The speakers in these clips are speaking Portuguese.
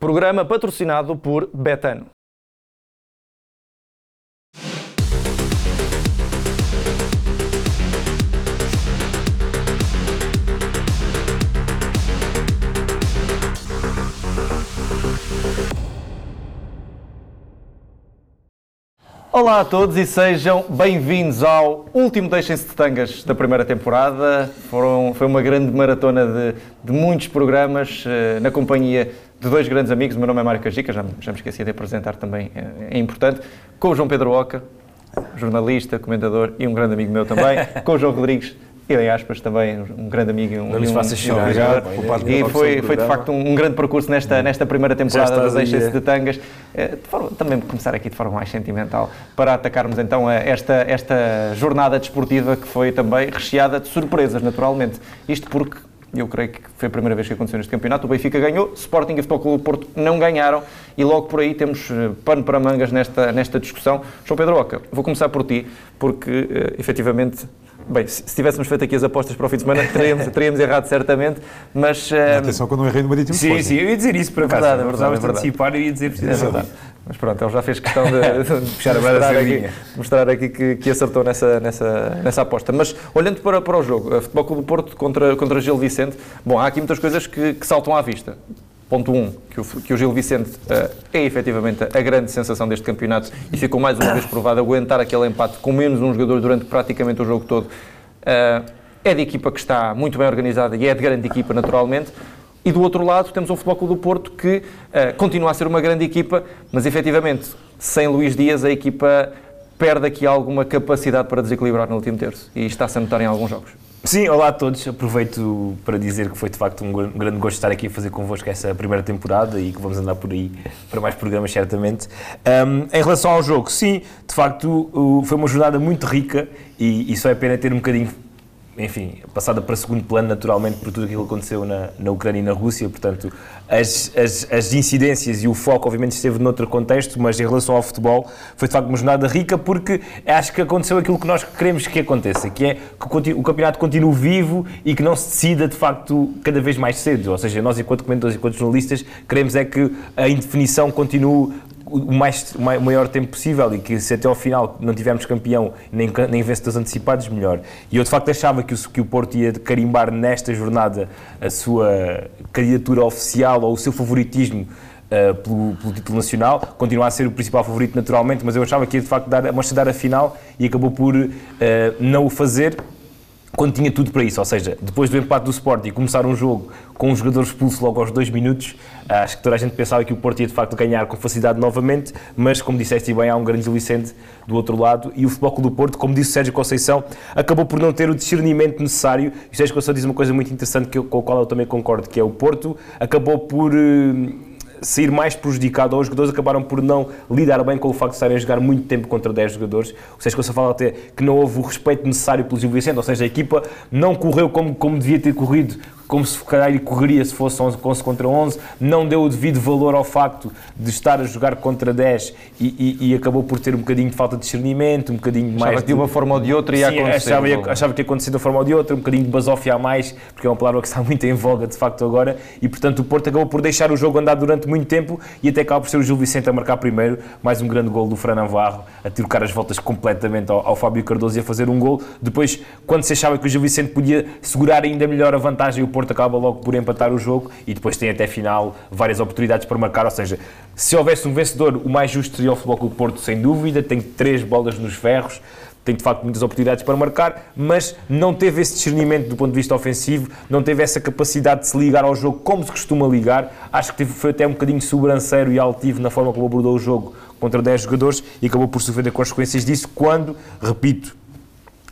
Programa patrocinado por Betano. Olá a todos e sejam bem-vindos ao último Deixem-se de Tangas da primeira temporada. Foram, foi uma grande maratona de, de muitos programas uh, na companhia de dois grandes amigos. O meu nome é Mário Cajica, já, já me esqueci de apresentar também, é, é importante. Com o João Pedro Oca, jornalista, comentador e um grande amigo meu também. com o João Rodrigues, ele aspas também, um grande amigo e um, não e um, chorar, E foi, foi de facto um, um grande percurso nesta, nesta primeira temporada das Deixa-se de Tangas. Eh, de forma, também começar aqui de forma mais sentimental para atacarmos então esta, esta jornada desportiva que foi também recheada de surpresas, naturalmente. Isto porque eu creio que foi a primeira vez que aconteceu neste campeonato. O Benfica ganhou, Sporting e Futebol Clube Porto não ganharam e logo por aí temos eh, pano para mangas nesta, nesta discussão. João Pedro Oca, vou começar por ti, porque uh, efetivamente Bem, se, tivéssemos feito aqui as apostas para o fim de semana, teríamos, teríamos errado certamente, mas... Uh... Atenção que eu não errei no Marítimo Sim, sim, eu ia dizer isso para. Verdade, é verdade. É verdade. antecipar, eu ia dizer precisamente. É verdade. Mas pronto, ele já fez questão de, de puxar a mostrar aqui, mostrar aqui que, que, acertou nessa, nessa, nessa aposta. Mas olhando para, para o jogo, a Futebol Clube do Porto contra, contra Gil Vicente, bom, há aqui muitas coisas que, que saltam à vista. Ponto 1, um, que, o, que o Gil Vicente uh, é efetivamente a grande sensação deste campeonato e ficou mais uma vez provado aguentar aquele empate com menos um jogador durante praticamente o jogo todo Uh, é de equipa que está muito bem organizada e é de grande equipa, naturalmente. E do outro lado temos um Futebol Clube do Porto que uh, continua a ser uma grande equipa, mas efetivamente, sem Luís Dias, a equipa perde aqui alguma capacidade para desequilibrar no último terço. E está-se a notar em alguns jogos. Sim, olá a todos. Aproveito para dizer que foi de facto um grande gosto estar aqui a fazer convosco essa primeira temporada e que vamos andar por aí para mais programas, certamente. Um, em relação ao jogo, sim, de facto foi uma jornada muito rica e, e só é pena ter um bocadinho enfim, passada para segundo plano naturalmente por tudo aquilo que aconteceu na, na Ucrânia e na Rússia, portanto, as, as, as, incidências e o foco obviamente esteve noutro contexto, mas em relação ao futebol foi de facto uma jornada rica porque acho que aconteceu aquilo que nós queremos que aconteça, que é que o campeonato continue vivo e que não se decida de facto cada vez mais cedo, ou seja, nós enquanto comentadores enquanto jornalistas queremos é que a indefinição continue o, mais, o maior tempo possível e que se até ao final não tivermos campeão nem, nem vencedores antecipados, melhor. E eu de facto achava que o, que o Porto ia carimbar nesta jornada a sua candidatura oficial ou o seu favoritismo Uh, pelo, pelo, título nacional, continua a ser o principal favorito naturalmente, mas eu achava que ia de facto dar, mostrar a final e acabou por uh, não o fazer quando tinha tudo para isso, ou seja, depois do empate do Sporting começar um jogo com um jogador expulso logo aos dois minutos, acho que toda a gente pensava que o Porto ia de facto ganhar com facilidade novamente, mas como disseste bem, há um grande Vicente do outro lado e o Futebol do Porto, como disse o Sérgio Conceição, acabou por não ter o discernimento necessário. E o Sérgio Conceição diz uma coisa muito interessante que eu, com a qual eu também concordo, que é o Porto acabou por... Uh, sair mais prejudicado, ou os jogadores acabaram por não lidar bem com o facto de estarem a jogar muito tempo contra 10 jogadores. O Sérgio Costa fala até que não houve o respeito necessário pelo Gil Vicente, ou seja, a equipa não correu como, como devia ter corrido como se calhar correria se fosse 11, 11 contra 11, não deu o devido valor ao facto de estar a jogar contra 10 e, e, e acabou por ter um bocadinho de falta de discernimento, um bocadinho achava mais... Achava que de uma forma ou de outra ia Sim, acontecer. Achava, ia, achava que ia acontecer de uma forma ou de outra, um bocadinho de basófia a mais, porque é uma palavra que está muito em voga de facto agora, e portanto o Porto acabou por deixar o jogo andar durante muito tempo e até acaba por ser o Gil Vicente a marcar primeiro, mais um grande gol do Fran Navarro, a trocar as voltas completamente ao, ao Fábio Cardoso e a fazer um gol. Depois, quando se achava que o Gil Vicente podia segurar ainda melhor a vantagem, o Porto acaba logo por empatar o jogo e depois tem até final várias oportunidades para marcar. Ou seja, se houvesse um vencedor, o mais justo seria o Futebol Clube Porto, sem dúvida. Tem três bolas nos ferros, tem de facto muitas oportunidades para marcar, mas não teve esse discernimento do ponto de vista ofensivo, não teve essa capacidade de se ligar ao jogo como se costuma ligar. Acho que foi até um bocadinho sobranceiro e altivo na forma como abordou o jogo contra 10 jogadores e acabou por sofrer as consequências disso quando, repito,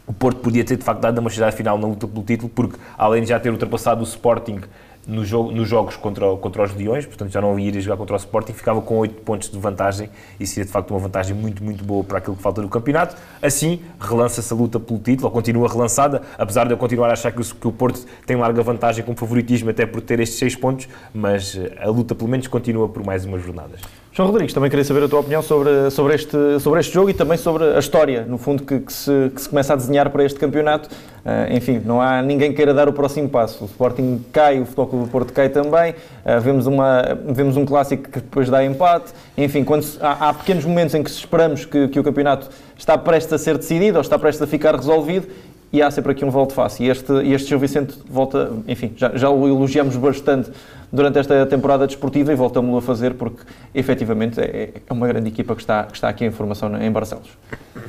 o Porto podia ter de facto dado uma chegada final na luta pelo título, porque além de já ter ultrapassado o Sporting no jogo, nos jogos contra, contra os Leões, portanto já não ia jogar contra o Sporting, ficava com 8 pontos de vantagem e seria de facto uma vantagem muito, muito boa para aquilo que falta do campeonato. Assim, relança-se a luta pelo título, ou continua relançada, apesar de eu continuar a achar que o, que o Porto tem larga vantagem com favoritismo até por ter estes 6 pontos, mas eh, a luta pelo menos continua por mais umas jornadas. João Rodrigues, também queria saber a tua opinião sobre, sobre, este, sobre este jogo e também sobre a história, no fundo, que, que, se, que se começa a desenhar para este campeonato. Uh, enfim, não há ninguém queira dar o próximo passo. O Sporting cai, o Futebol Clube do Porto cai também. Uh, vemos, uma, vemos um clássico que depois dá empate. Enfim, quando se, há, há, pequenos momentos em que esperamos que, que o campeonato está prestes a ser decidido ou está prestes a ficar resolvido e há sempre aqui um volte face. E este, este Gil Vicente volta, enfim, já, já o elogiamos bastante durante esta temporada desportiva e voltamos-lo a fazer porque efetivamente é, é uma grande equipa que está, que está aqui em formação em Barcelos.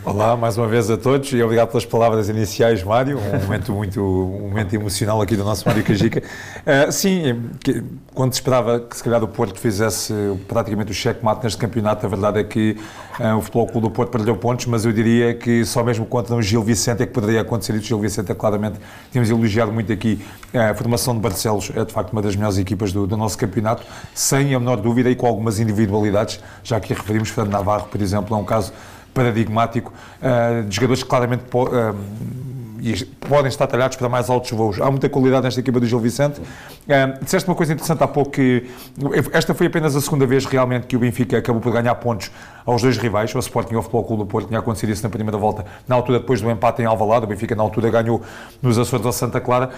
Olá, mais uma vez a todos e obrigado pelas palavras iniciais, Mário. Um momento muito um momento emocional aqui do nosso Mário Cajica. Uh, sim, que, quando se esperava que se calhar o Porto fizesse praticamente o cheque-mate neste campeonato, a verdade é que uh, o Futebol Clube do Porto perdeu pontos, mas eu diria que só mesmo contra o Gil Vicente é que poderia acontecer isso. O Gil Vicente é claramente, temos elogiado muito aqui a formação de Barcelos, é de facto uma das melhores equipas do, do, nosso campeonato, sem a menor dúvida e com algumas individualidades, já que referimos Fernando Navarro, por exemplo, é um caso paradigmático uh, de jogadores que claramente uh, podem estar talhados para mais altos voos. Há muita qualidade nesta equipa do Gil Vicente. Uh, disseste uma coisa interessante há pouco que esta foi apenas a segunda vez realmente que o Benfica acabou por ganhar pontos aos dois rivais, o Sporting e o Futebol Clube do Porto, tinha acontecido isso na primeira volta, na altura depois do empate em Alvalade, o Benfica na altura ganhou nos Açores ao Santa Clara,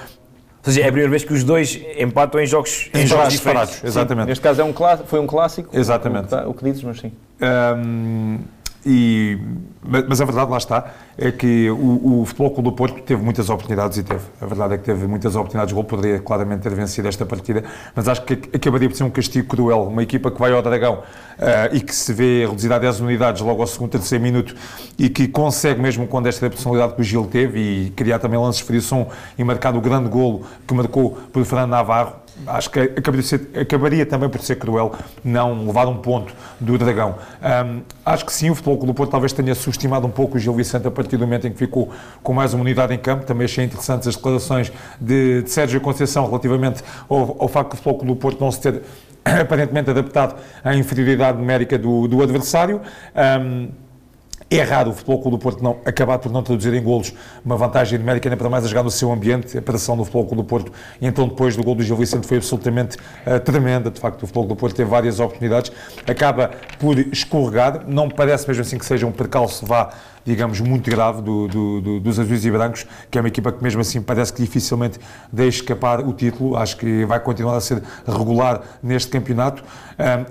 ou seja, é a primeira vez que os dois empatam em jogos, em, em jogos diferentes. Exatamente. Sim. Neste caso é um foi um clássico. Exatamente. O que, tá, o que dizes, mas sim. Um, e, mas a verdade, lá está, é que o, o Futebol Clube do Porto teve muitas oportunidades e teve. A verdade é que teve muitas oportunidades de gol, poderia claramente ter vencido esta partida, mas acho que acabaria por ser um castigo cruel. Uma equipa que vai ao Dragão uh, e que se vê reduzida a 10 unidades logo ao segundo, terceiro minuto e que consegue, mesmo com esta personalidade que o Gil teve e criar também lances frição e marcar o grande golo que marcou por Fernando Navarro, acho que acabaria, ser, acabaria, também por ser cruel não levar um ponto do Dragão. Um, acho que sim, o Futebol Clube do Porto talvez tenha subestimado um pouco o Gil Vicente a partir do momento em que ficou com mais uma unidade em campo. Também achei interessantes as declarações de, de Sérgio Conceição relativamente ao, ao facto do Futebol Clube do Porto não se ter aparentemente adaptado à inferioridade numérica do, do adversário. Um, é raro o Futebol Clube do Porto não, acabar por não traduzir em golos uma vantagem numérica, nem para mais a jogar no seu ambiente. A pressão do Futebol Clube do Porto, e então depois do gol do Gil Vicente, foi absolutamente uh, tremenda. De facto, o Futebol Clube do Porto teve várias oportunidades, acaba por escorregar. Não parece mesmo assim que seja um percalço vá digamos, muito grave do, do, do, dos azuis e brancos, que é uma equipa que mesmo assim parece que dificilmente deixe escapar o título. Acho que vai continuar a ser regular neste campeonato.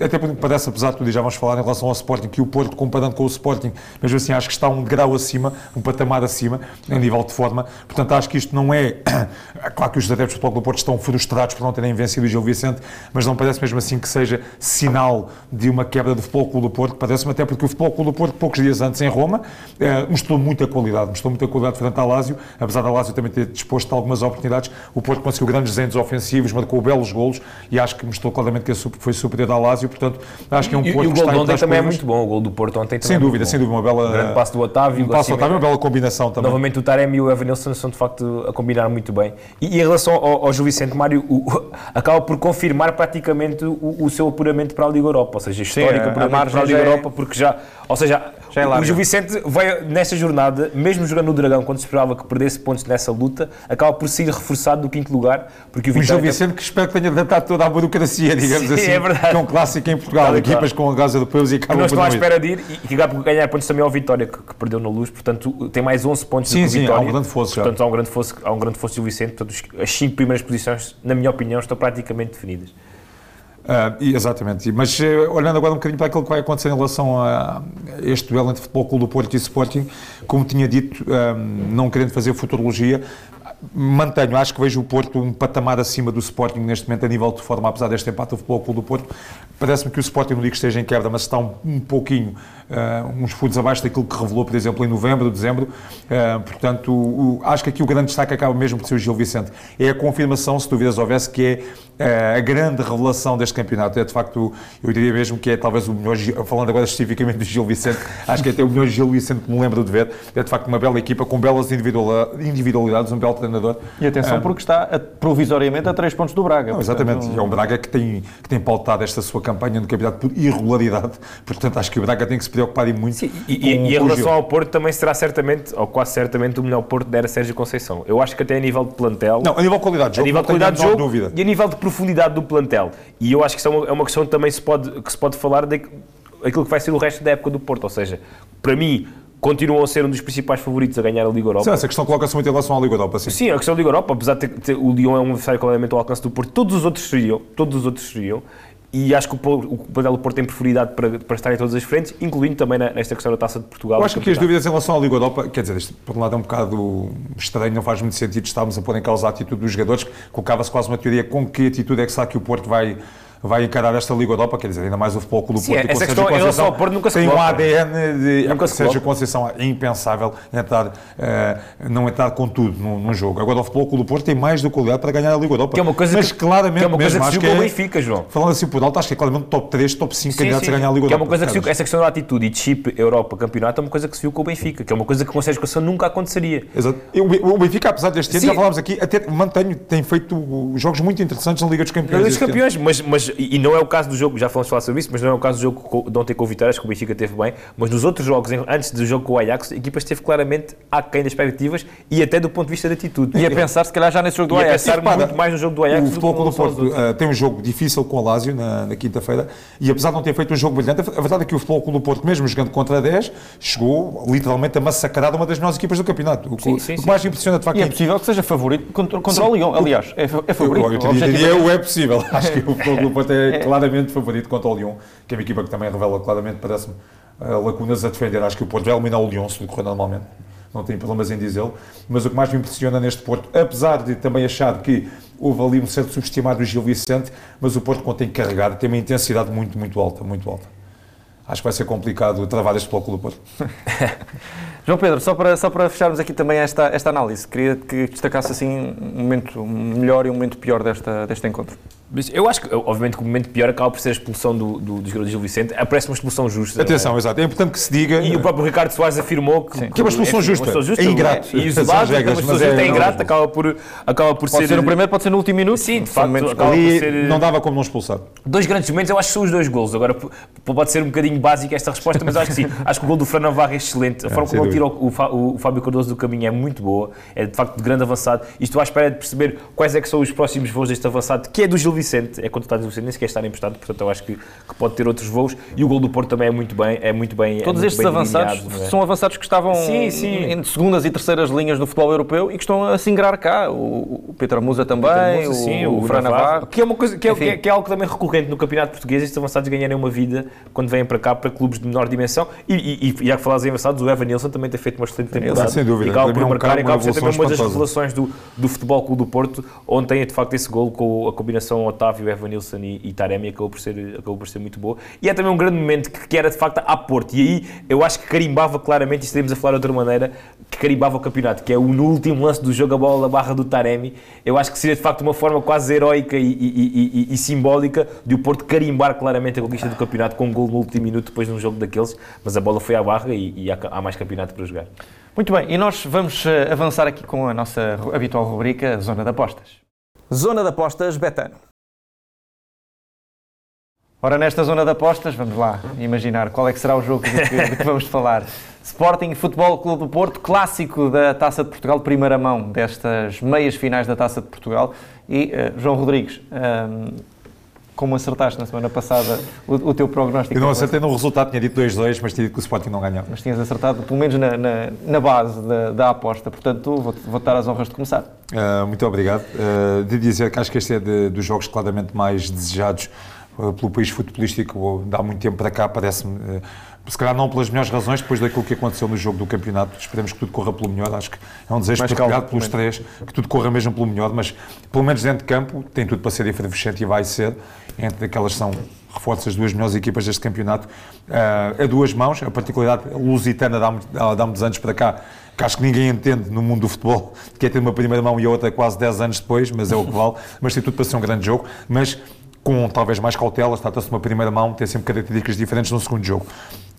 Até porque parece, apesar de tudo, e já vamos falar em relação ao Sporting, que o Porto, comparando com o Sporting, mesmo assim acho que está um grau acima, um patamar acima, em nível de forma. Portanto, acho que isto não é. claro que os adeptos do Futebol do Porto estão frustrados por não terem vencido o Gil Vicente, mas não parece mesmo assim que seja sinal de uma quebra do Futebol Clube do Porto. Parece-me até porque o Futebol Clube do Porto, poucos dias antes em Roma, eh, mostrou muita qualidade, mostrou muita qualidade frente ao Lásio, apesar da Lásio também ter disposto algumas oportunidades, o Porto conseguiu grandes desenhos ofensivos, marcou belos golos e acho que mostrou claramente que foi superior ao Lásio, portanto, acho que é um e, Porto e o gol de ontem também é muito bom, o gol do Porto ontem também Sem é dúvida, sem dúvida, uma bela... Um grande passo do Otávio. Um passo do Otávio, uma bela combinação também. Novamente o Taremi e o Evanilson são de facto a combinar muito bem. E, e em relação ao, ao Gil Vicente Mário, o, o, acaba por confirmar praticamente o, o, seu apuramento para a Liga Europa, ou seja, histórico Sim, apuramento para a Liga é... Europa, porque já, ou seja, já é o Gil Vicente vai nesta jornada, mesmo jogando no Dragão, quando se esperava que perdesse pontos nessa luta, acaba por sair reforçado do quinto lugar. Porque o, o Gil Vicente que espero que tenha adaptado toda a burocracia, digamos Sim, assim. É verdade. Que é um clássico em Portugal, claro, equipas claro. com gás europeus e acabam não estão à espera de ir e que acaba por ganhar pontos também ao Vitória, que, que, perdeu na luz, portanto tem mais 11 pontos sim, do sim, Vitória. Há um grande fosso portanto, já. há um grande fosso, há um grande fosso Gil Vicente, portanto as 5 primeiras posições, na minha opinião, estão praticamente definidas. Uh, exatamente, mas uh, olhando agora um bocadinho para aquilo que vai acontecer em relação a este duelo entre Futebol Clube do Porto e Sporting, como tinha dito, um, não querendo fazer futurologia, mantenho, acho que vejo o Porto um patamar acima do Sporting neste momento a nível de forma, apesar deste empate do Futebol Clube do Porto, parece-me que o Sporting não digo que esteja em quebra, mas está um, um pouquinho, uh, uns furos abaixo daquilo que revelou, por exemplo, em novembro, dezembro, portanto, o, acho que aqui o grande destaque acaba mesmo por ser o Gil Vicente, é a confirmação, se dúvidas houvesse, que é é, a grande revelação deste campeonato. É de facto, eu diria mesmo que é talvez o melhor, falando agora especificamente do Gil Vicente, acho que é até o melhor Gil Vicente que me lembro de ver. É de facto uma bela equipa com belas individualidades, um belo treinador treinador. E atenção, um, porque está a, provisoriamente a 3 pontos do Braga. Não, exatamente, portanto, é um Braga que tem, que tem pautado esta sua campanha no campeonato por irregularidade, portanto acho que o Braga tem que se preocupar e muito. Sim, e, e, e em relação ao Porto também será certamente, ou quase certamente, o melhor Porto da era Sérgio Conceição. Eu acho que até a nível de plantel. Não, a nível de qualidade de jogo. A nível de qualidade de jogo dúvida. e a nível de profundidade do plantel. E eu acho que isso é uma, é uma questão que também se pode, que se pode falar de aquilo que vai ser o resto da época do Porto. Ou seja, para mim, continuam a ser um dos principais favoritos a ganhar a Liga Europa. Sim, essa questão coloca-se muito em relação à Liga Europa, sim. Sim, a questão da Liga Europa, apesar de ter, ter, o Lyon é um adversário claramente ao alcance do Porto, todos os outros seriam, todos os outros seriam, e acho que o, o Padel do Porto tem prioridade para, para estar em todas as frentes, incluindo também nesta questão da Taça de Portugal. Eu acho que as dúvidas em relação à Liga Europa, quer dizer, isto por um lado é um bocado estranho, não faz muito sentido estarmos a pôr em causa a atitude dos jogadores, colocava-se quase uma teoria com que atitude é que será que o Porto vai vai encarar esta Liga Europa, quer dizer, ainda mais o Futebol Clube do Porto Sim, e com Sérgio Conceição. Porto nunca se tem um ADN de nunca Sérgio Conceição, é impensável entrar, uh, não entrar com tudo num, num, jogo. Agora o Futebol Clube do Porto tem mais do qualidade para ganhar a Liga Europa. Que é uma coisa Mas que, claramente que é uma coisa mesmo, que, que é, o Benfica, João. Falando assim por alto, acho que é claramente top 3, top 5 candidatos a ganhar a Liga que Europa. É uma coisa que se essa questão da atitude e de chip Europa, campeonato, é uma coisa que se viu com o Benfica, que é uma coisa que com o Sérgio Conceição nunca aconteceria. Exato. O Benfica, apesar deste ano, já falámos aqui, até mantenho, tem feito jogos muito interessantes na Liga dos Campeões. Na Liga dos Campeões, mas, mas, e não é o caso do jogo, já falamos falar sobre isso, mas não é o caso do jogo de ontem com o Vitória, acho que o Benfica teve bem, mas nos outros jogos, antes do jogo com o Ajax, a equipa esteve claramente aquém das expectativas e até do ponto de vista de atitude. E a pensar, se calhar, já nesse jogo do e Ajax. E a pensar muito mais no jogo do Ajax. O Futebol Clube do Porto uh, tem um jogo difícil com o Lásio na, na quinta-feira e apesar de não ter feito um jogo brilhante, a verdade é que o Futebol Clube do Porto, mesmo jogando contra 10, chegou literalmente a massacrar uma das melhores equipas do campeonato. O, sim, sim, o que mais impressiona de facto e é possível que seja favorito contra, contra o Lyon, aliás, é, é favorito. Eu, eu, eu diria o é possível. Acho que o Futebol Clube Porto é, é claramente favorito contra o Lyon, que é uma equipa que também revela claramente, parece-me, uh, lacunas a defender. Acho que o Porto vai eliminar o Lyon, se decorrer normalmente. Não tenho problemas em dizê-lo. Mas o que mais me impressiona neste Porto, apesar de também achar que houve ali um certo subestimado do Gil Vicente, mas o Porto, quando tem carregado, tem uma intensidade muito, muito alta, muito alta. Acho que vai ser complicado travar este bloco do Porto. João Pedro, só para, só para fecharmos aqui também esta, esta análise, queria que destacasse assim um momento melhor e um momento pior desta, deste encontro. Eu acho que, obviamente, que o momento pior acaba por ser a expulsão do, do, do jogador Gil Vicente. Parece uma expulsão justa. Atenção, é? exato. É importante que se diga. E o próprio Ricardo Soares afirmou que, que é uma expulsão justa. Uma justa. É ingrato. E isolado, regras, uma expulsão justa é, é ingrato, acaba por, acaba por pode ser. ser o primeiro, pode ser no último minuto. Sim, de facto. Acaba Ali por ser... Não dava como não expulsar. Dois grandes momentos, eu acho que são os dois golos. Agora, pode ser um bocadinho básica esta resposta, mas acho que sim. Acho que o gol do Fran Navarro é excelente. A é, forma como ele tira o, o, o Fábio Cardoso do caminho é muito boa. É de facto de grande avançado. E estou à espera de perceber quais é que são os próximos voos deste avançado, que é do Gil Vicente. É contratado do Gil Vicente, nem sequer está emprestado, portanto eu acho que, que, pode ter outros voos. E o gol do Porto também é muito bem. É muito bem Todos é muito estes bem avançados é? são avançados que estavam sim, sim. em segundas e terceiras linhas no futebol europeu e que estão a se ingrar cá. O, o Pedro Musa também, Musa, sim, o, o, o Fran Navarro. Que é, uma coisa, que é, que, é, que é algo também recorrente no campeonato português, estes avançados ganharem uma vida quando vêm para cá para clubes de menor dimensão. E, e, e já que falas em avançados, o Evan Nilsson também tem feito uma excelente temporada. Sem dúvida. E acaba por marcar, e acaba por ser também uma das revelações do, do Futebol Clube do Porto. Ontem, de facto, esse gol com a combinação Otávio, Evan Nilsson e, e Taremi acabou por, ser, acabou por ser muito boa. E é também um grande momento que, que era, de facto, a Porto. E aí eu acho que carimbava claramente, e estaremos a falar de outra maneira, que carimbava o campeonato, que é o no último lance do jogo a bola da barra do Taremi. Eu acho que seria, de facto, uma forma quase heroica e, e, e, e simbólica de o Porto carimbar claramente a conquista do campeonato com um gol no último minuto depois de um jogo daqueles, mas a bola foi à barra e, há, há mais campeonato para jogar. Muito bem, e nós vamos eh, avançar aqui com a nossa habitual rubrica Zona de Apostas. Zona de Apostas Betano. Ora, nesta zona de apostas, vamos lá imaginar qual é que será o jogo de que, de que vamos falar. Sporting Futebol Clube do Porto, clássico da Taça de Portugal, primeira mão destas meias finais da Taça de Portugal. E, uh, João Rodrigues, um, ehm, como acertaste na semana passada o, o teu prognóstico? Eu não acertei no resultado, tinha dito 2-2, mas tinha dito que o Sporting não ganhava. Mas tinhas acertado, pelo menos na, na, na base da, da, aposta, portanto vou-te vou dar as honras de começar. Uh, muito obrigado. Uh, de dizer que acho que este é de, dos jogos claramente mais desejados pelo país futebolístico, dá muito tempo para cá, parece-me se calhar não pelas melhores razões, depois daquilo que aconteceu no jogo do campeonato. Esperemos que tudo corra pelo melhor. Acho que é um desejo partilhado pelos três, que tudo corra mesmo pelo melhor, mas pelo menos dentro de campo tem tudo para ser efervescente e vai ser. Entre aquelas são reforços as duas melhores equipas deste campeonato uh, a duas mãos. A particularidade lusitana dá-me dá muitos anos para cá, que acho que ninguém entende no mundo do futebol, que é ter uma primeira mão e a outra quase 10 anos depois, mas é o que vale. Mas tem tudo para ser um grande jogo. Mas com talvez mais cautela, trata-se de uma primeira mão, tem sempre características diferentes no segundo jogo.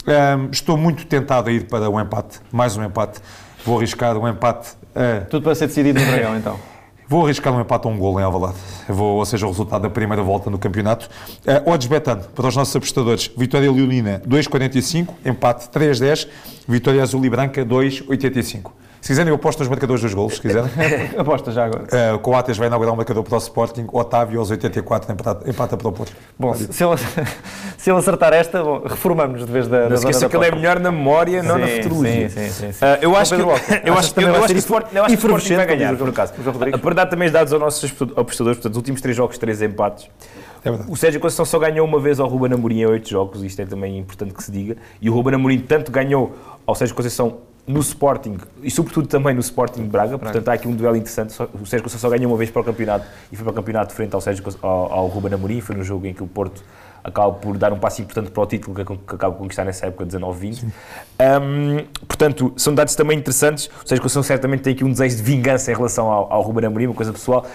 Um, estou muito tentado a ir para o empate, mais um empate. Vou arriscar um empate. A... Tudo para ser decidido no Dragão, então. Vou arriscar um empate a um gol em Alvalade. Vou, ou seja, o resultado da primeira volta no campeonato. Uh, odds betano, para os nossos apostadores. Vitória Leonina, 2,45. Empate, 3,10. Vitória Azul e Branca, 2,85. Se quiserem, eu aposto nos marcadores dos gols, se quiserem. Aposta já agora. Uh, Coates vai inaugurar um marcador para o Sporting, Otávio aos 84 empata, empata para o Porto. Bom, se ele, se ele acertar esta, bom, reformamos de vez da, Não esqueça que ele é melhor na memória, não sim, na futurologia. Sim, sim, sim. Uh, eu, acho que, eu acho que eu acho que o Sporting vai ganhar, por acaso. Para dar também os dados aos nossos apostadores, portanto, os últimos três jogos, três empates. É o Sérgio Conceição só ganhou uma vez ao Ruben Amorim em oito jogos, isto é também importante que se diga, e o Ruben Amorim tanto ganhou ao Sérgio Conceição no Sporting e sobretudo também no Sporting de Braga, portanto há aqui um duelo interessante. O Sérgio Conceição só ganhou uma vez para o campeonato e foi para o campeonato frente ao, Sérgio, ao, ao Ruben Amorim, foi no jogo em que o Porto acaba por dar um passo importante para o título que, que acaba por conquistar nessa época, 19-20. Um, portanto, são dados também interessantes. O Sérgio Conceição certamente tem aqui um desejo de vingança em relação ao, ao Ruben Amorim, uma coisa pessoal,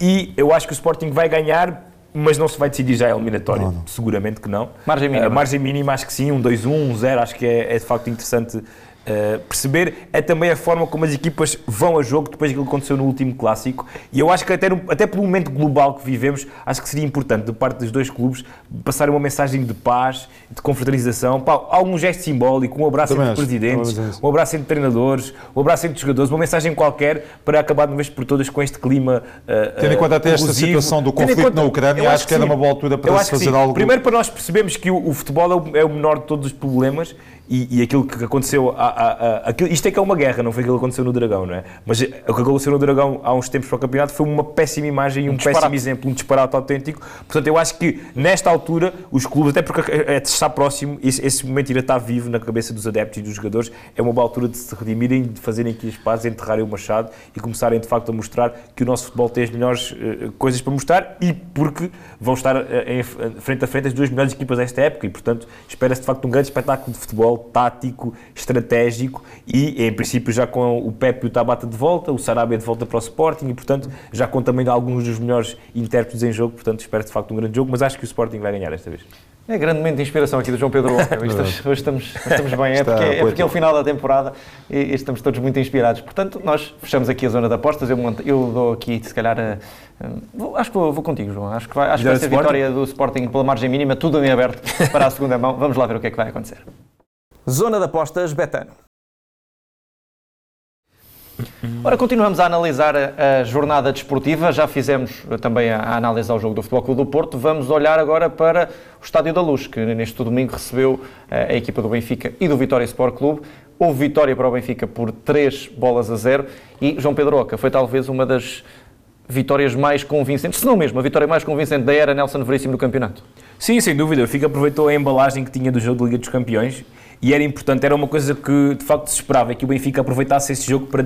e eu acho que o Sporting vai ganhar mas não se vai decidir já a eliminatória. Não, não. Seguramente que não. Margem mínima. Uh, margem mínima, acho que sim, um 2-1, um 0, acho que é, é de facto interessante Uh, perceber é também a forma como as equipas vão a jogo depois daquilo que aconteceu no último clássico. E eu acho que até, no, até pelo momento global que vivemos acho que seria importante de parte dos dois clubes passar uma mensagem de paz, de confraternização. Pá, algum gesto simbólico, um abraço também entre acho, presidentes um abraço entre treinadores um abraço entre jogadores, uma mensagem qualquer para acabar de uma vez por todas com este clima uh, Tendo em conta até esta situação do conflito conta, na Ucrânia acho, que, que era uma boa altura para se fazer algo primeiro para nós percebemos que o, o futebol é o, é o menor de todos os problemas e, e, aquilo que aconteceu, a, a, a, aquilo, isto é que é uma guerra, não foi aquilo que aconteceu no Dragão, não é? Mas o que aconteceu no Dragão há uns tempos para o campeonato foi uma péssima imagem e um, um péssimo exemplo, um disparate autêntico. Portanto, eu acho que nesta altura os clubes, até porque é, está próximo, esse, esse, momento ainda está vivo na cabeça dos adeptos e dos jogadores, é uma boa altura de se redimirem, de fazerem aqui as pazes, enterrarem o machado e começarem de facto a mostrar que o nosso futebol tem as melhores uh, coisas para mostrar e porque vão estar uh, em, frente a frente as duas melhores equipas desta época e, portanto, espera-se de facto um grande espetáculo de futebol tático estratégico e, em princípio, já com o Pepe e o Tabata de volta, o Sarabia de volta para o Sporting e, portanto, já com também alguns dos melhores intérpretes em jogo, portanto, espero de facto um grande jogo, mas acho que o Sporting vai ganhar esta vez. É grande momento de inspiração aqui do João Pedro Walker. Hoje, hoje estamos, estamos bem, é porque, é porque é o final da temporada e, estamos todos muito inspirados. Portanto, nós fechamos aqui a zona de apostas. Eu, eu dou aqui, se calhar, uh, acho que vou, vou, contigo, João. Acho que vai, acho que vai ser a vitória do Sporting pela margem mínima, tudo em aberto para a segunda mão. Vamos lá ver o que é que vai acontecer. Zona de apostas Betano. Ora, continuamos a analisar a, a, jornada desportiva, já fizemos também a, a, análise ao jogo do Futebol Clube do Porto, vamos olhar agora para o Estádio da Luz, que neste domingo recebeu a, eh, a equipa do Benfica e do Vitória Sport Clube. Houve vitória para o Benfica por 3 bolas a 0 e João Pedro Oca foi talvez uma das vitórias mais convincentes, se não mesmo a vitória mais convincente da era Nelson Veríssimo no campeonato. Sim, sem dúvida, o Benfica aproveitou a embalagem que tinha do jogo da Liga dos Campeões e era importante, era uma coisa que de facto se esperava, que o Benfica aproveitasse esse jogo para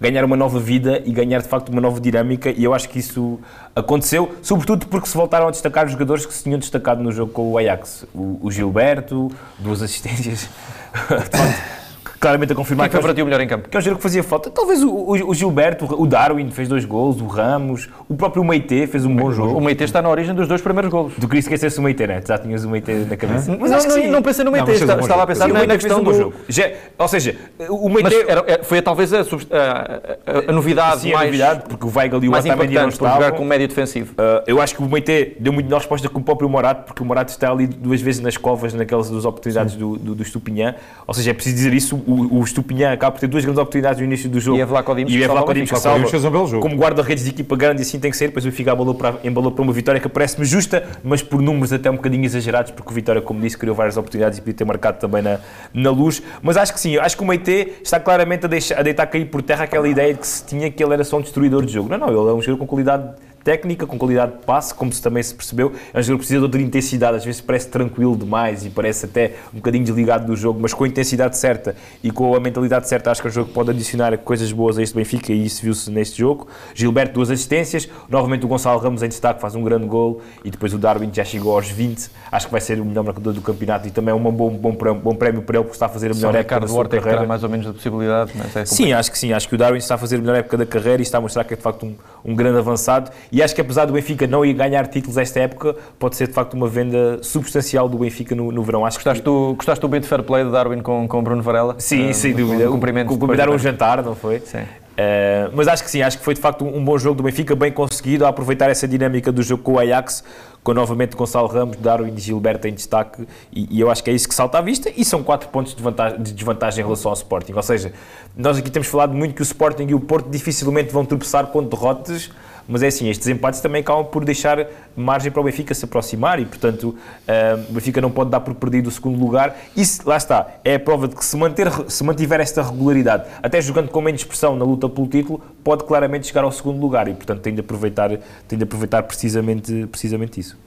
ganhar uma nova vida e ganhar de facto uma nova dinâmica e eu acho que isso aconteceu, sobretudo porque se voltaram a destacar os jogadores que se tinham destacado no jogo com o Ajax. O, o Gilberto, duas assistências. claramente a confirmar Quem que foi para ti o melhor em campo. Que é um jogo que fazia falta. Talvez o, o, o, Gilberto, o Darwin fez dois gols, o Ramos, o próprio Meite fez um bom jogo. O Meite está na origem dos dois primeiros gols. Tu querias esquecer-se o Meite, né? Já tinhas o Meite na cabeça. Mas não, acho que sim. não pensei no Meite, estava, estava a pensar na, na questão do jogo. Já, ou seja, o Meite foi talvez a, a, a, a novidade sim, mais a novidade, porque o Weigl e o Otamendi não estavam. jogar com médio defensivo. Uh, eu acho que o Meite deu muito melhor resposta que o próprio Morato, porque o Morato está ali duas vezes nas covas, naquelas duas oportunidades do, do, do Estupinhã. Ou seja, é preciso dizer isso, o, o Estupinhã acaba por ter duas grandes oportunidades no início do jogo. E a Vlaco Dimos e a Vlaco Dimos que salva, fez um belo jogo. como guarda-redes de equipa grande e assim tem que ser, depois o Benfica embalou para, embalou para uma vitória que parece-me justa, mas por números até um bocadinho exagerados, porque o Vitória, como disse, criou várias oportunidades e podia ter marcado também na, na luz, mas acho que sim, acho que o Meite está claramente a, deixar, a deitar cair por terra aquela ideia de que se tinha que ele era só um destruidor de jogo. Não, não, ele é um jogador com qualidade técnica, com qualidade de passe, como se também se percebeu. É um jogador que precisa de outra intensidade, às vezes parece tranquilo demais e parece até um bocadinho desligado do jogo, mas com a intensidade certa e com a mentalidade certa, acho que é um jogo que pode adicionar coisas boas a este Benfica e isso viu-se neste jogo. Gilberto, duas assistências, novamente o Gonçalo Ramos em destaque, faz um grande gol e depois o Darwin já chegou aos 20, acho que vai ser o melhor marcador do campeonato e também é um bom, bom, bom prémio para ele porque está a fazer a melhor Só época da sua Horta carreira. mais ou menos da possibilidade, mas é Sim, acho que sim, acho que o Darwin está a fazer a melhor época da carreira e está a mostrar que é de facto um, um grande avançado E acho que apesar do Benfica não ir ganhar títulos esta época, pode ser de facto uma venda substancial do Benfica no, no verão. Acho gostaste, que... do, gostaste do bit fair play de Darwin com, com Bruno Varela? Sim, uh, sem dúvida. Cumprimento. Combinaram um jantar, não foi? Sim. Uh, mas acho que sim, acho que foi de facto um bom jogo do Benfica, bem conseguido, a aproveitar essa dinâmica do jogo com o Ajax, com novamente Gonçalo Ramos, Darwin e Gilberto em destaque, e, e, eu acho que é isso que salta à vista, e são 4 pontos de, vantagem, de desvantagem em relação ao Sporting. Ou seja, nós aqui temos falado muito que o Sporting e o Porto dificilmente vão tropeçar com derrotas mas é assim, estes empates também acabam por deixar margem para o Benfica se aproximar e, portanto, uh, o Benfica não pode dar por perdido o segundo lugar. Isso, lá está, é a prova de que se, manter, se mantiver esta regularidade, até jogando com menos pressão na luta pelo título, pode claramente chegar ao segundo lugar e, portanto, tem de aproveitar, tem de aproveitar precisamente, precisamente isso.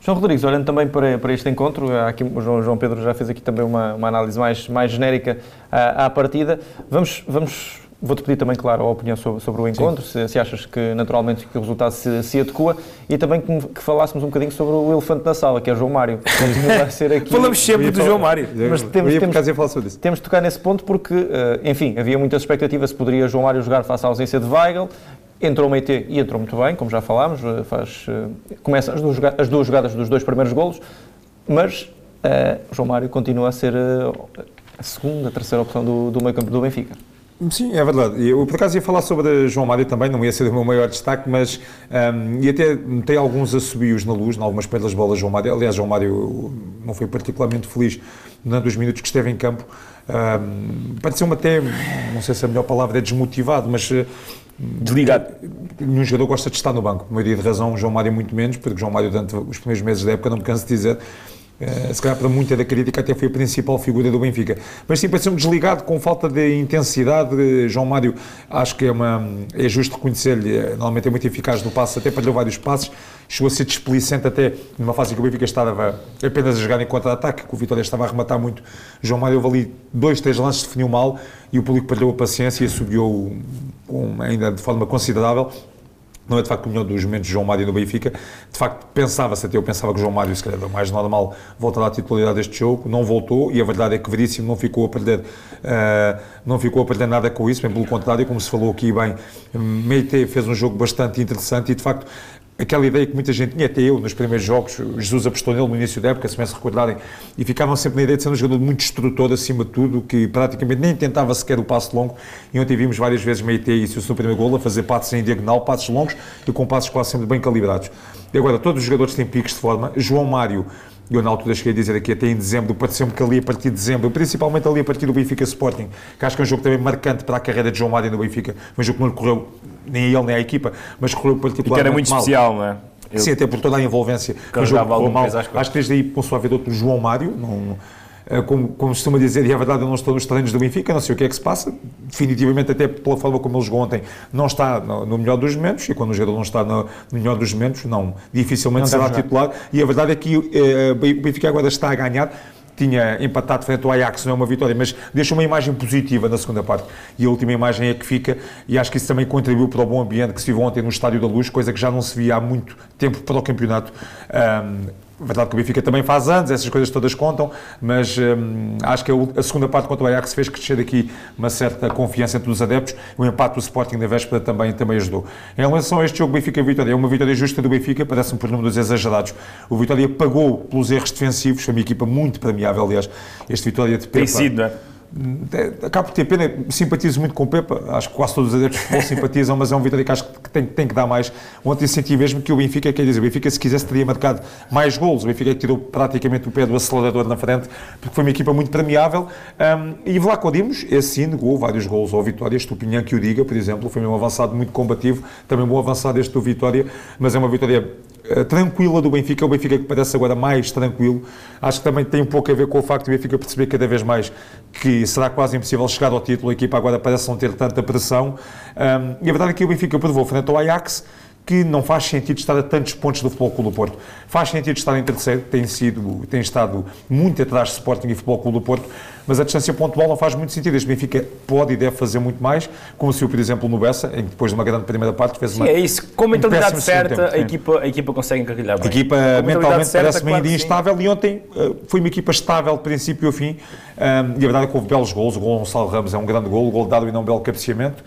João Rodrigues, olhando também para, para este encontro, aqui, o João, Pedro já fez aqui também uma, uma análise mais, mais genérica à, à partida. Vamos, vamos Vou-te pedir também, claro, a opinião sobre, sobre o encontro, se, se, achas que naturalmente que o resultado se, se adequa e também que, que, falássemos um bocadinho sobre o elefante na sala, que é o João Mário. Continua ser aqui. Falamos sempre do João Mário. Mas temos, temos, temos de tocar nesse ponto porque, eh, enfim, havia muitas expectativas se poderia João Mário jogar face à ausência de Weigl. Entrou o Meite e entrou muito bem, como já falámos, eh, faz, eh, começa as duas, as duas jogadas dos dois primeiros golos, mas uh, João Mário continua a ser a segunda, a terceira opção do, do meio campo do Benfica. Sim, é verdade. Eu, por acaso, ia falar sobre João Mário também, não ia ser o meu maior destaque, mas um, e até tem alguns assobios na luz, em algumas pelas bolas João Mário. Aliás, João Mário não foi particularmente feliz durante os minutos que esteve em campo. Um, Pareceu-me até, não sei se a melhor palavra é desmotivado, mas... Eh, Desligado. Nenhum jogador gosta de estar no banco. Por maioria de razão, João Mário muito menos, porque João Mário, durante os primeiros meses da época, não me canso de dizer, Uh, se calhar para muita da crítica até foi a principal figura do Benfica. Mas sim, pareceu-me desligado, com falta de intensidade. João Mário, acho que é, uma, é justo reconhecer-lhe, eh, normalmente é muito eficaz no passe, até lhe vários passes. Chegou a ser displicente até numa fase em que o Benfica estava apenas a jogar em contra-ataque, que o Vitória estava a arrematar muito. João Mário houve ali dois, três lances, definiu mal e o público perdeu a paciência e subiu um, ainda de forma considerável não é de facto o melhor dos momentos de João Mário no Benfica. De facto, pensava-se até, eu pensava que o João Mário, se calhar, era mais normal voltar à titularidade deste jogo, não voltou e a verdade é que Veríssimo não ficou a perder, uh, não ficou a perder nada com isso, bem pelo contrário, como se falou aqui bem, Meite fez um jogo bastante interessante e de facto aquela ideia que muita gente tinha, até eu, nos primeiros jogos, Jesus apostou nele no início da época, se me se recordarem, e ficavam sempre na ideia de ser um jogador muito instrutor acima de tudo, que praticamente nem tentava sequer o passo longo, e ontem vimos várias vezes Meite e isso no primeiro gol a fazer passos em diagonal, passos longos, e com passos quase sempre bem calibrados. E agora, todos os jogadores têm picos de forma, João Mário, eu na altura cheguei a dizer aqui até em dezembro, pareceu-me que ali a partir de dezembro, principalmente ali a partir do Benfica Sporting, que acho que é um jogo também marcante para a carreira de João Mário no Benfica, mas o que não lhe correu nem a ele nem à equipa, mas correu particularmente mal. E que era muito mal. especial, não é? Eu Sim, até por toda a envolvência. Mas jogo mal. Acho que desde aí começou a haver outro João Mário, não, eh, como, como costuma dizer, e é verdade, eu não estou nos treinos do Benfica, não sei o que é que se passa, definitivamente, até pela forma como ele jogou ontem, não está no, melhor dos momentos, e quando o jogador não está no, no melhor dos momentos, não, dificilmente não será titular, e a verdade é que eh, o Benfica agora está a ganhar, tinha empatado frente ao Ajax, não é uma vitória, mas deixa uma imagem positiva na segunda parte. E a última imagem é que fica, e acho que isso também contribuiu para o bom ambiente que se viu ontem no Estádio da Luz, coisa que já não se via há muito tempo para o campeonato. Um, verdade que o Benfica também faz anos, essas coisas todas contam, mas hum, acho que a, segunda parte contra o Ajax fez crescer aqui uma certa confiança entre os adeptos. O empate do Sporting na véspera também, também ajudou. Em relação a este jogo Benfica-Vitória, é uma vitória justa do Benfica, parece-me por números exagerados. O Vitória pagou pelos erros defensivos, foi uma equipa muito premiável, aliás, este Vitória de Pepa. Tem sido, não é? Acabo por ter pena, simpatizo muito com o Pepa, acho que quase todos os adeptos de simpatizam, mas é um Vitória que acho que tem, tem que dar mais. Ontem senti mesmo que o Benfica, quer dizer, o Benfica se quisesse teria marcado mais golos, o Benfica tirou praticamente o pé do acelerador na frente, porque foi uma equipa muito premiável, um, e Vlaco Dimos, esse sim, negou vários golos ao Vitória, Estupinhão que o diga, por exemplo, foi um avançado muito combativo, também um bom avançado este do Vitória, mas é uma vitória tranquila do Benfica, é o Benfica que parece agora mais tranquilo. Acho que também tem um pouco a ver com o facto do Benfica perceber cada vez mais que será quase impossível chegar ao título. A equipa agora parece não ter tanta pressão. Um, e a verdade é que o Benfica provou frente ao Ajax que não faz sentido estar a tantos pontos do Futebol Clube do Porto. Faz sentido estar em terceiro, tem, sido, tem estado muito atrás de Sporting e Futebol Clube do Porto, mas a distância pontual não faz muito sentido. Este Benfica pode e deve fazer muito mais, como se, por exemplo, no Bessa, em que depois de uma grande primeira parte fez uma. Sim, é isso. Com a mentalidade certa, a equipa, a equipa consegue encarrilhar bem. A equipa mentalmente parece-me ainda instável e ontem uh, foi uma equipa estável de princípio ao fim. Um, e a verdade é que houve belos gols. O gol Gonçalo Ramos é um grande gol, o gol dado e não um belo cabeceamento.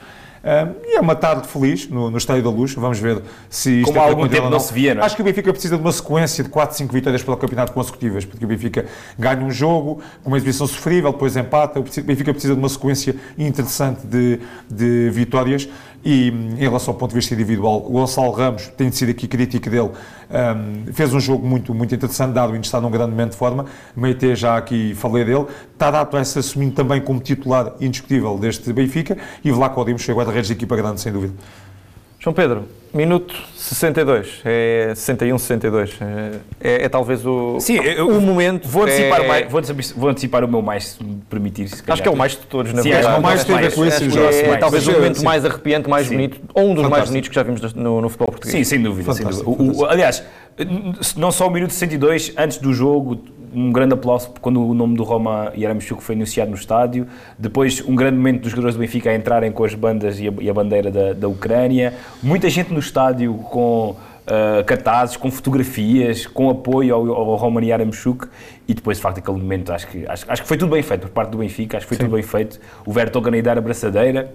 E é uma tarde feliz no, no Estádio da Luz. Vamos ver se isto Como é há algum tempo ou não se via, não é? Acho que o Benfica precisa de uma sequência de 4, 5 vitórias pelo campeonato consecutivas, porque o Benfica ganha um jogo com uma exibição sofrível, depois empata. O Benfica precisa de uma sequência interessante de, de vitórias. E em relação ao ponto de vista individual, o Gonçalo Ramos, tem sido aqui crítico dele, um, fez um jogo muito, muito interessante, Darwin está num grande momento de forma, Meite já aqui falei dele, Tarato vai-se assumindo também como titular indiscutível deste Benfica. E Vlaco Dimos chegou a redes de equipa grande, sem dúvida. João Pedro, minuto 62, é 61, 62. É, é, é talvez o, Sim, eu, o momento. Vou antecipar, é, mais, vou, antecipar, vou antecipar o meu mais, se me permitir. Se Acho que é o mais de todos, na Sim, verdade. acho que o mais tem a já. que é Mais. talvez o momento mais arrepiante, mais Sim. bonito, ou um dos mais Fantástico. bonitos que já vimos no, no futebol português. Sim, sem dúvida. Sem dúvida. O- o- aliás, não só o minuto 62, antes do jogo, um grande aplauso quando o nome do Roma Yaramchuk foi anunciado no estádio. Depois, um grande momento dos jogadores do Benfica a entrarem com as bandas e a, e a bandeira da, da Ucrânia. Muita gente no estádio com ah, cartazes, com fotografias, com apoio ao, ao Roman Yaramchuk. E depois, de facto, aquele momento, acho que, acho, acho que foi tudo bem feito por parte do Benfica. Acho que foi tudo bem feito. O Vertonghen a dar a braçadeira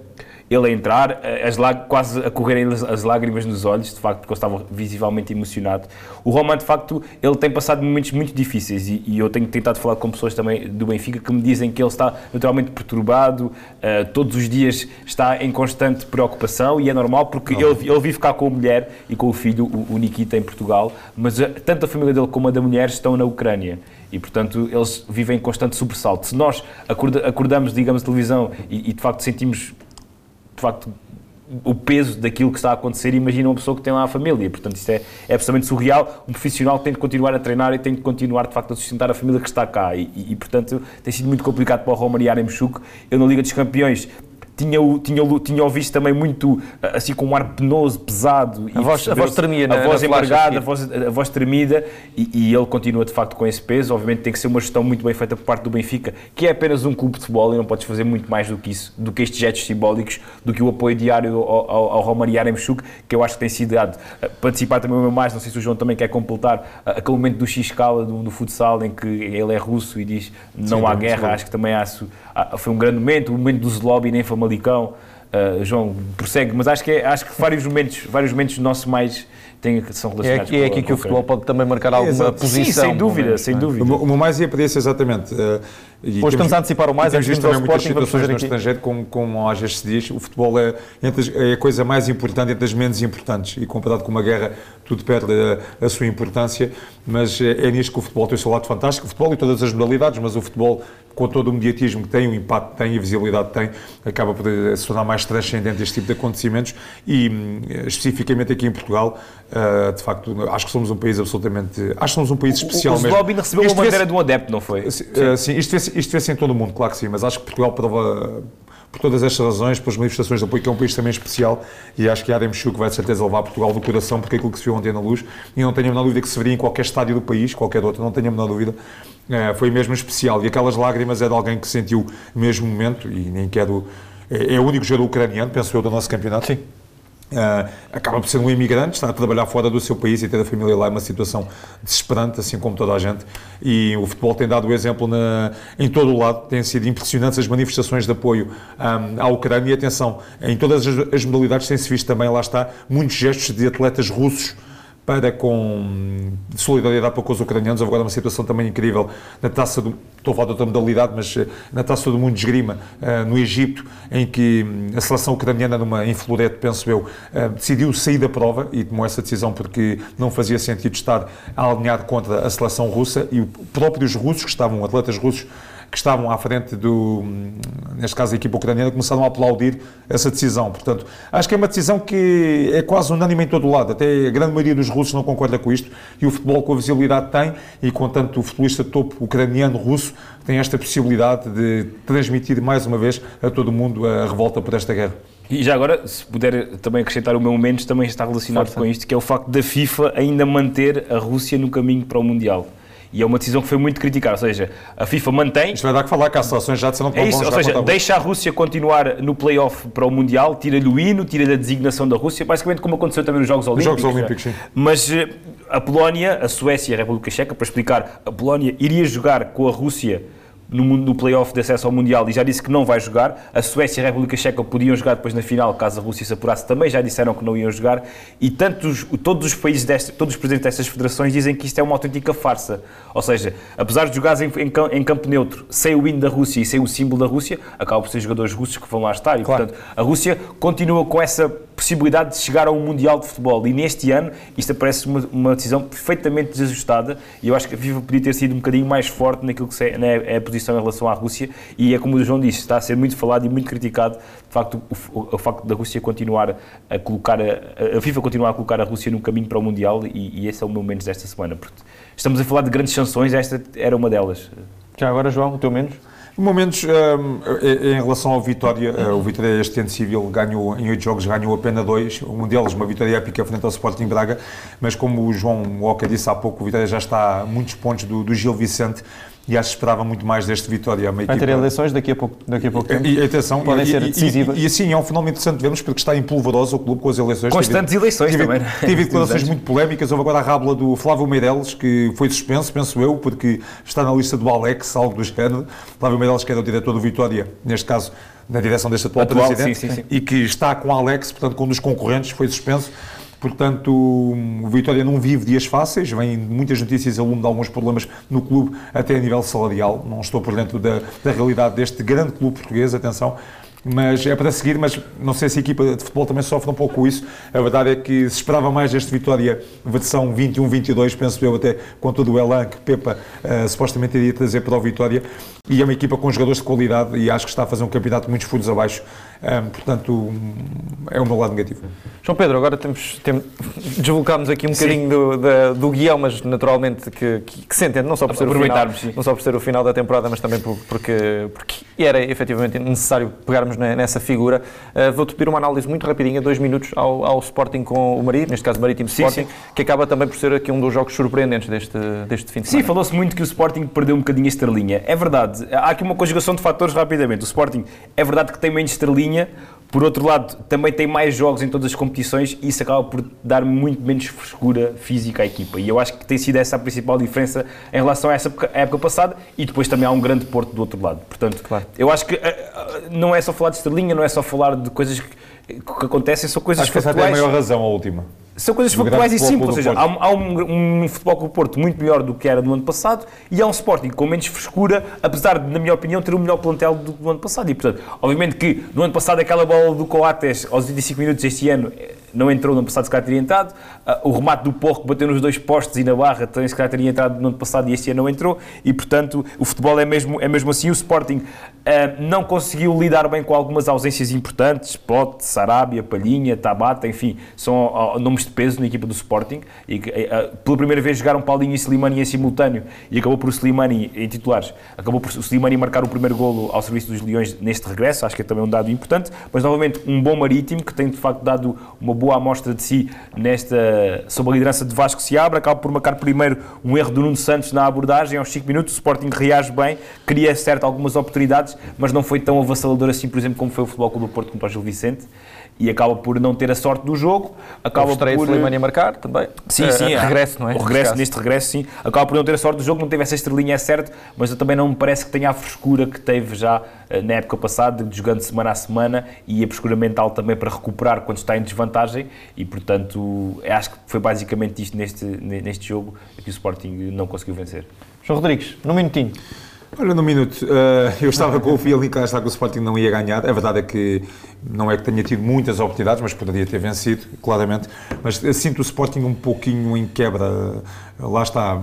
ele a entrar, as lá- quase a correrem as, as lágrimas nos olhos, de facto, porque ele estava visivelmente emocionado. O Roman, de facto, ele tem passado momentos muito difíceis e, e eu tenho tentado falar com pessoas também do Benfica que me dizem que ele está naturalmente perturbado, eh, todos os dias está em constante preocupação e é normal porque ele, ele vive cá com a mulher e com o filho, o, o Nikita, em Portugal, mas eh, tanto a família dele como a da mulher estão na Ucrânia. E, portanto, eles vivem em constante sobressalto. Se nós acorda- acordamos, digamos, televisão e, e, de facto, sentimos facto o peso daquilo que está a acontecer, imagina uma pessoa que tem lá a família. Portanto, isto é, é absolutamente surreal. Um profissional tem de continuar a treinar e tem de continuar, de facto, a sustentar a família que está cá. E, e, e, portanto, tem sido muito complicado para o Roman Yaremchuk. Eu, na Liga dos Campeões, tinha, o- tinha, o- tinha o visto também muito, assim, com um ar penoso, pesado. A voz- a voz tremia A voz na flash embargada, aqui. a voz, a voz tremida e, e ele continua de facto com esse peso. Obviamente tem que ser uma gestão muito bem feita por parte do Benfica, que é apenas um clube de futebol e não podes fazer muito mais do que isso, do que estes gestos simbólicos, do que o apoio diário ao, ao, ao Roman Yaremchuk, que eu acho que tem sido dado. Eh, Participar também o meu mais, não sei se o João também quer completar eh, aquele momento do X-Scala do, do futsal em que ele é russo e diz não Sim, há guerra, acho que também há- foi um grande momento, o momento do Zlobin em Famalicão. Uh, João, prossegue, mas acho que, é- acho que vários momentos, vários momentos nossos mais têm, são É relacionados é com a- aqui que o futebol pode também marcar alguma Exato. posição. Sim, sem dúvida, menos, sem é? dúvida. O o mais ia para esse exatamente. eh, e Hoje temos- estamos a antecipar o mais, antes de também muitas situações no aqui. estrangeiro, como, como às vezes se diz, o futebol é, entre as- é a coisa mais importante entre as menos importantes e comparado com uma guerra tudo perde a, a sua importância, mas é, é nisto que o futebol tem o seu lado fantástico, o futebol e todas as modalidades, mas o futebol com todo o mediatismo que tem, o impacto que tem a visibilidade que tem, acaba por eh, se tornar mais transcendente este tipo de acontecimentos e hum, especificamente aqui em Portugal, eh, de facto, acho que somos um país absolutamente, acho que somos um país especial o, o mesmo. Zlobin recebeu Isto uma bandeira de um adepto, não foi? Sim, eh, sim, isto vê-se isto vê-se em todo o mundo, claro que sim, mas acho que Portugal prova, por todas estas razões, pelas manifestações de apoio, que é um país também especial, e acho que a Ademchuk vai de certeza levar Portugal do coração, porque é aquilo que se viu ontem na luz, e não tenho a menor dúvida que se veria em qualquer estádio do país, qualquer outro, não tenho a menor dúvida, eh, foi mesmo especial. E aquelas lágrimas é de alguém que sentiu o mesmo momento, e nem quero. É, é o único jogador ucraniano, penso eu, do nosso campeonato. Sim. Uh, acaba por ser um imigrante, está a trabalhar fora do seu país e ter a família lá é uma situação desesperante, assim como toda a gente. E o futebol tem dado o exemplo na, em todo o lado, têm sido impressionantes as manifestações de apoio um, à Ucrânia. E atenção, em todas as, as modalidades tem-se visto também, lá está, muitos gestos de atletas russos para com solidariedade para com os ucranianos. Agora uma situação também incrível na taça do. Estou a falar de outra modalidade, mas eh, na taça do mundo de esgrima, eh, no Egito, em que hum, a seleção ucraniana, numa, em Florete, penso eu, eh, decidiu sair da prova e tomou essa decisão porque não fazia sentido estar a alinhar contra a seleção russa e os próprios russos, que estavam, atletas russos, que estavam à frente do, neste caso a equipa ucraniana, começaram a aplaudir essa decisão. Portanto, acho que é uma decisão que é quase unânime em todo o lado. Até a grande maioria dos russos não concorda com isto e o futebol com a visibilidade tem e com tanto o futebolista topo ucraniano, russo, tem esta possibilidade de transmitir mais uma vez a todo o mundo a revolta por esta guerra. E já agora, se puder também acrescentar o meu momento, também está relacionado Força. com isto, que é o facto da FIFA ainda manter a Rússia no caminho para o Mundial. E é uma decisão que foi muito criticada, ou seja, a FIFA mantém, Isto vai dar que falar que as seleções já disseram que É não isso, ou seja, deixa a Rússia continuar no play-off para o Mundial, tira-lhe o hino, tira-lhe a designação da Rússia, basicamente como aconteceu também nos Jogos Olímpicos. Jogos Olímpicos, né? sim. Mas eh, a Polónia, a Suécia e a República Checa, para explicar, a Polónia iria jogar com a Rússia no, no playoff de acesso ao Mundial e já disse que não vai jogar. A Suécia e a República Checa podiam jogar depois na final, caso a Rússia se apurasse, também já disseram que não iam jogar. E tantos, todos os países, todos os presidentes destas federações dizem que isto é uma autêntica farsa. Ou seja, apesar de jogares em, em, em campo neutro, sem o hino da Rússia e sem o símbolo da Rússia, acabam por ser jogadores russos que vão lá estar. E, claro. portanto, a Rússia continua com essa possibilidade de chegar a um Mundial de Futebol. E neste ano, isto parece uma, uma decisão perfeitamente desajustada e eu acho que a FIFA podia ter sido um bocadinho mais forte naquilo que é a posição em relação à Rússia e é como o João disse, está a ser muito falado e muito criticado, de facto, o, o, o facto da Rússia continuar a colocar, a, a, FIFA continuar a colocar a Rússia no caminho para o Mundial e, e esse é o meu menos desta semana, porque estamos a falar de grandes sanções, esta era uma delas. Já agora, João, o teu menos? Momentos, um, em relação ao Vitória, uh, o Vitória este ano civil ganhou, em oito jogos, ganhou apenas dois, um deles uma vitória épica frente ao Sporting Braga, mas como o João Walker disse há pouco, o Vitória já está a muitos pontos do, do Gil Vicente, e acho que esperava muito mais deste Vitória. Vai equipa... ter eleições daqui a pouco, daqui a pouco tempo? E, atenção, podem e, ser decisivas. E, e, assim, é um fenómeno interessante vermos porque está em polvoroso o clube com as eleições. Constantes tive, eleições tive, também. Tive declarações muito polémicas. Houve agora a rábula do Flávio Meireles, que foi suspenso, penso eu, porque está na lista do Alex, algo do género. Flávio Meireles, que era o diretor do Vitória, neste caso, na direção deste atual, atual presidente, sim, sim, sim. e que está com Alex, portanto, com um dos concorrentes, foi suspenso. Portanto, o Vitória não vive dias fáceis, vem muitas notícias aluno de alguns problemas no clube, até a nível salarial. Não estou por dentro da, da realidade deste grande clube português, atenção, mas é para seguir, mas não sei se a equipa de futebol também sofre um pouco isso. A verdade é que se esperava mais deste Vitória versão 21-22, penso eu até com todo o elan que Pepa uh, supostamente iria trazer para o Vitória. E é uma equipa com jogadores de qualidade e acho que está a fazer um campeonato muitos furos abaixo. Um, portanto, é o meu lado negativo. João Pedro, agora temos, temos deslocarmos aqui um bocadinho do, da, do guião, mas naturalmente que, que, que, se entende, não só por ser, o final, não só por ser o final da temporada, mas também por, porque, porque era efetivamente necessário pegarmos nessa figura. Uh, Vou-te pedir uma análise muito rapidinha, dois minutos, ao, ao Sporting com o Marítimo, neste caso Marítimo sim, Sporting, sim. que acaba também por ser aqui um dos jogos surpreendentes deste, deste fim de semana. Sim, falou-se muito que o Sporting perdeu um bocadinho a estrelinha. É verdade verdade, há aqui uma conjugação de fatores rapidamente. O Sporting é verdade que tem menos estrelinha, por outro lado, também tem mais jogos em todas as competições e isso acaba por dar muito menos frescura física à equipa. E eu acho que tem sido essa a principal diferença em relação a essa época passada e depois também há um grande Porto do outro lado. Portanto, claro. eu acho que eh, eh, não é só falar de estrelinha, não é só falar de coisas que, que acontecem, são coisas acho que factuais. Essa tem a maior razão, a última são coisas factuais e simples. Ou seja, há, há um, um, futebol com o Porto muito melhor do que era no ano passado e há um Sporting com menos frescura, apesar de, na minha opinião, ter o melhor plantel do, do ano passado. E, portanto, obviamente que no ano passado aquela bola do Coates aos 25 minutos este ano não entrou no ano passado, se calhar teria entrado. Uh, o remate do Porro que bateu nos dois postes e na barra também se calhar teria entrado no ano passado e este ano não entrou. E, portanto, o futebol é mesmo, é mesmo assim. O Sporting uh, não conseguiu lidar bem com algumas ausências importantes. Pote, Sarabia, Palhinha, Tabata, enfim, são uh, nomes de peso na equipa do Sporting. E pela primeira vez jogaram Paulinho e Slimani em simultâneo e acabou por o Slimani, em titulares, acabou por o Slimani marcar o primeiro golo ao serviço dos Leões neste regresso. Acho que é também um dado importante. Mas, novamente, um bom marítimo que tem, de facto, dado uma boa boa amostra de si nesta, sob a liderança de Vasco Seabra, acaba por marcar primeiro um erro do Nuno Santos na abordagem, aos 5 minutos o Sporting reage bem, cria certo algumas oportunidades, mas não foi tão avassalador assim, por exemplo, como foi o Futebol Clube do Porto contra o Gil Vicente e acaba por não ter a sorte do jogo. Acaba o por Slimani a marcar também. Sim, sim. Uh, regresso, não é? O regresso, neste regresso, sim. Acaba por não ter a sorte do jogo, não teve essa estrelinha, é certo, mas eu também não me parece que tenha a frescura que teve já uh, na época passada, de jogando semana a semana e a frescura mental também para recuperar quando está em desvantagem e, portanto, acho que foi basicamente isto neste, neste jogo que o Sporting não conseguiu vencer. João Rodrigues, num minutinho. Olha, no minuto, uh, eu estava com o feeling que que o Sporting não ia ganhar. A verdade é que não é que tenha tido muitas oportunidades, mas poderia ter vencido, claramente. Mas sinto o Sporting um pouquinho em quebra. Lá está.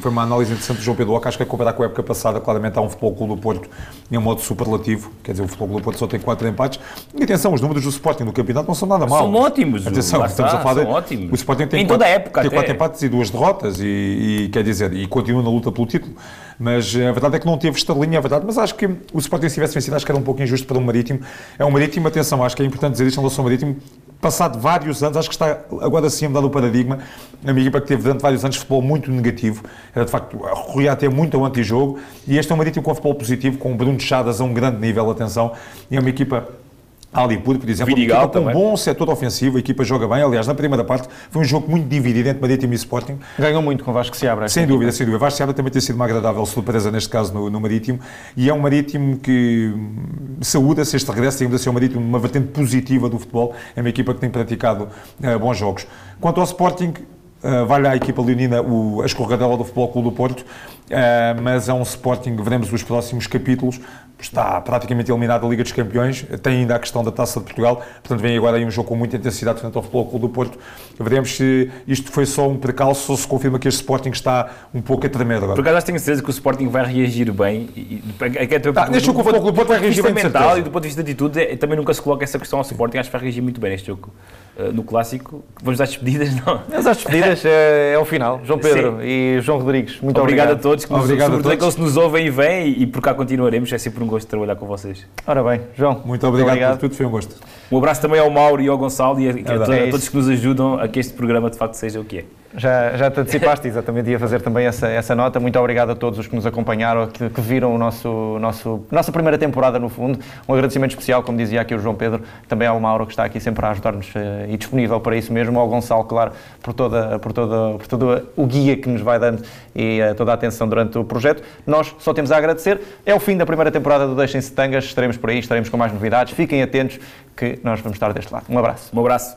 Foi uma análise interessante do João Pedro Oca. Acho que a comparar com a época passada, claramente há um Futebol Clube do Porto em modo superlativo. Quer dizer, o Futebol Clube do Porto só tem 4 empates. E atenção, os números do Sporting no campeonato não são nada maus. São ótimos. Atenção, estamos está, a falar. São ótimos. O Sporting tem, em quatro, toda a época tem 4 empates e 2 derrotas. E, e, quer dizer, e continua na luta pelo título. Mas a verdade é que não teve estalinha, a verdade. Mas acho que o Sporting, se tivesse vencido, acho que era um pouco injusto para o um Marítimo. É um Marítimo, atenção, acho que é importante dizer isto em relação ao Marítimo. Passado vários anos, acho que está agora sim a mudar o paradigma. A minha equipa que teve durante vários anos futebol muito negativo, era de facto, recorria até muito ao antijogo. E este é um Marítimo com futebol positivo, com o Bruno Chadas a um grande nível, atenção. E é uma equipa Alipur, por exemplo, Vidigal equipa com um bom setor ofensivo, a equipa joga bem. Aliás, na primeira parte foi um jogo muito dividido entre Marítimo e Sporting. Ganhou muito com o Vasco Seabra. Sem dúvida, sem dúvida. Vasco Seabra também tem sido uma agradável surpresa, neste caso, no, no Marítimo. E é um Marítimo que hum, saúda-se este regresso, digamos assim, é um Marítimo, uma vertente positiva do futebol. É uma equipa que tem praticado eh, bons jogos. Quanto ao Sporting, eh, vai lá a equipa leonina, o, a escorregadela do Futebol Clube do Porto, eh, mas é um Sporting, veremos os próximos capítulos, está praticamente eliminado da Liga dos Campeões, tem ainda a questão da Taça de Portugal, portanto vem agora aí um jogo com muita intensidade frente ao Futebol Clube do Porto. Veremos se isto foi só um precalço ou se confirma que este Sporting está um pouco a tremer agora. Por acaso, tenho certeza que o Sporting vai reagir bem. E, e, é Tá, do- deixa do o Futebol Clube do Porto vai ponto de reagir vista bem, de mental e do ponto de vista de atitude, é- também nunca se coloca essa questão ao Sporting. Acho que vai reagir muito bem neste jogo. Uh, no clássico, vamos dar despedidas, não? Mas às despedidas é, é o final. João Pedro e João Rodrigues, muito obrigado, obrigado. a todos, que nos, Obrigado a sobretudo todos. aqueles que nos ouvem e vêm e, por cá continuaremos. É sempre um gosto trabalhar com vocês. Ora bem, João. Muito obrigado, por tudo, foi um gosto. Um abraço também ao Mauro e ao Gonçalo e a, a verdade. todos- a É todos que nos ajudam a que este programa de facto seja o que é. Já, já te antecipaste, exatamente, ia fazer também essa, essa nota. Muito obrigado a todos os que nos acompanharam, que, que viram o nosso, nosso, nossa primeira temporada, no fundo. Um agradecimento especial, como dizia aqui o João Pedro, também ao Mauro, que está aqui sempre a ajudar-nos eh, e disponível para isso mesmo, ao Gonçalo, claro, por, toda, por, toda, por todo o guia que nos vai dando e eh, toda a atenção durante o projeto. Nós só temos a agradecer. É o fim da primeira temporada do Deixem-se Tangas, estaremos por aí, estaremos com mais novidades. Fiquem atentos, que nós vamos estar deste lado. Um abraço. Um abraço.